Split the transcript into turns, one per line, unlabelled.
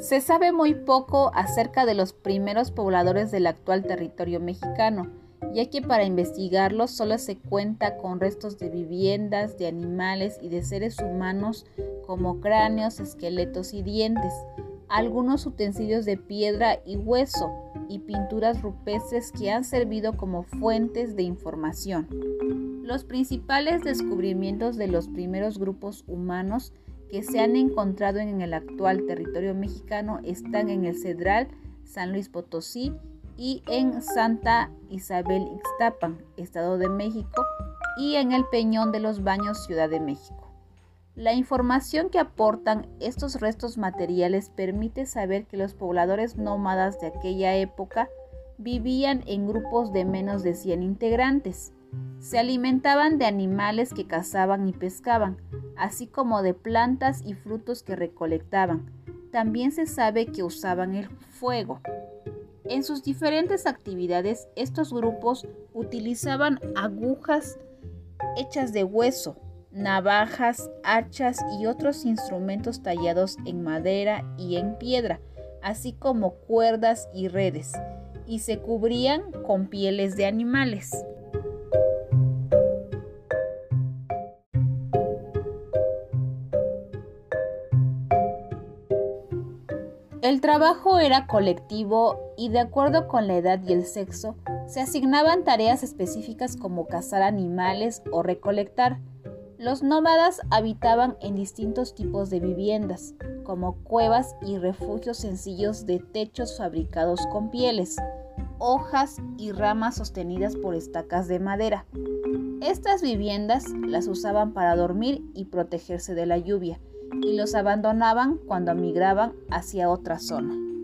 Se sabe muy poco acerca de los primeros pobladores del actual territorio mexicano, ya que para investigarlos solo se cuenta con restos de viviendas, de animales y de seres humanos como cráneos, esqueletos y dientes, algunos utensilios de piedra y hueso y pinturas rupestres que han servido como fuentes de información. Los principales descubrimientos de los primeros grupos humanos que se han encontrado en el actual territorio mexicano están en el Cedral, San Luis Potosí y en Santa Isabel Ixtapan, Estado de México, y en el Peñón de los Baños, Ciudad de México. La información que aportan estos restos materiales permite saber que los pobladores nómadas de aquella época vivían en grupos de menos de 100 integrantes. Se alimentaban de animales que cazaban y pescaban, así como de plantas y frutos que recolectaban. También se sabe que usaban el fuego. En sus diferentes actividades, estos grupos utilizaban agujas hechas de hueso, navajas, hachas y otros instrumentos tallados en madera y en piedra, así como cuerdas y redes, y se cubrían con pieles de animales. El trabajo era colectivo y de acuerdo con la edad y el sexo, se asignaban tareas específicas como cazar animales o recolectar. Los nómadas habitaban en distintos tipos de viviendas, como cuevas y refugios sencillos de techos fabricados con pieles, hojas y ramas sostenidas por estacas de madera. Estas viviendas las usaban para dormir y protegerse de la lluvia, y los abandonaban cuando migraban hacia otra zona.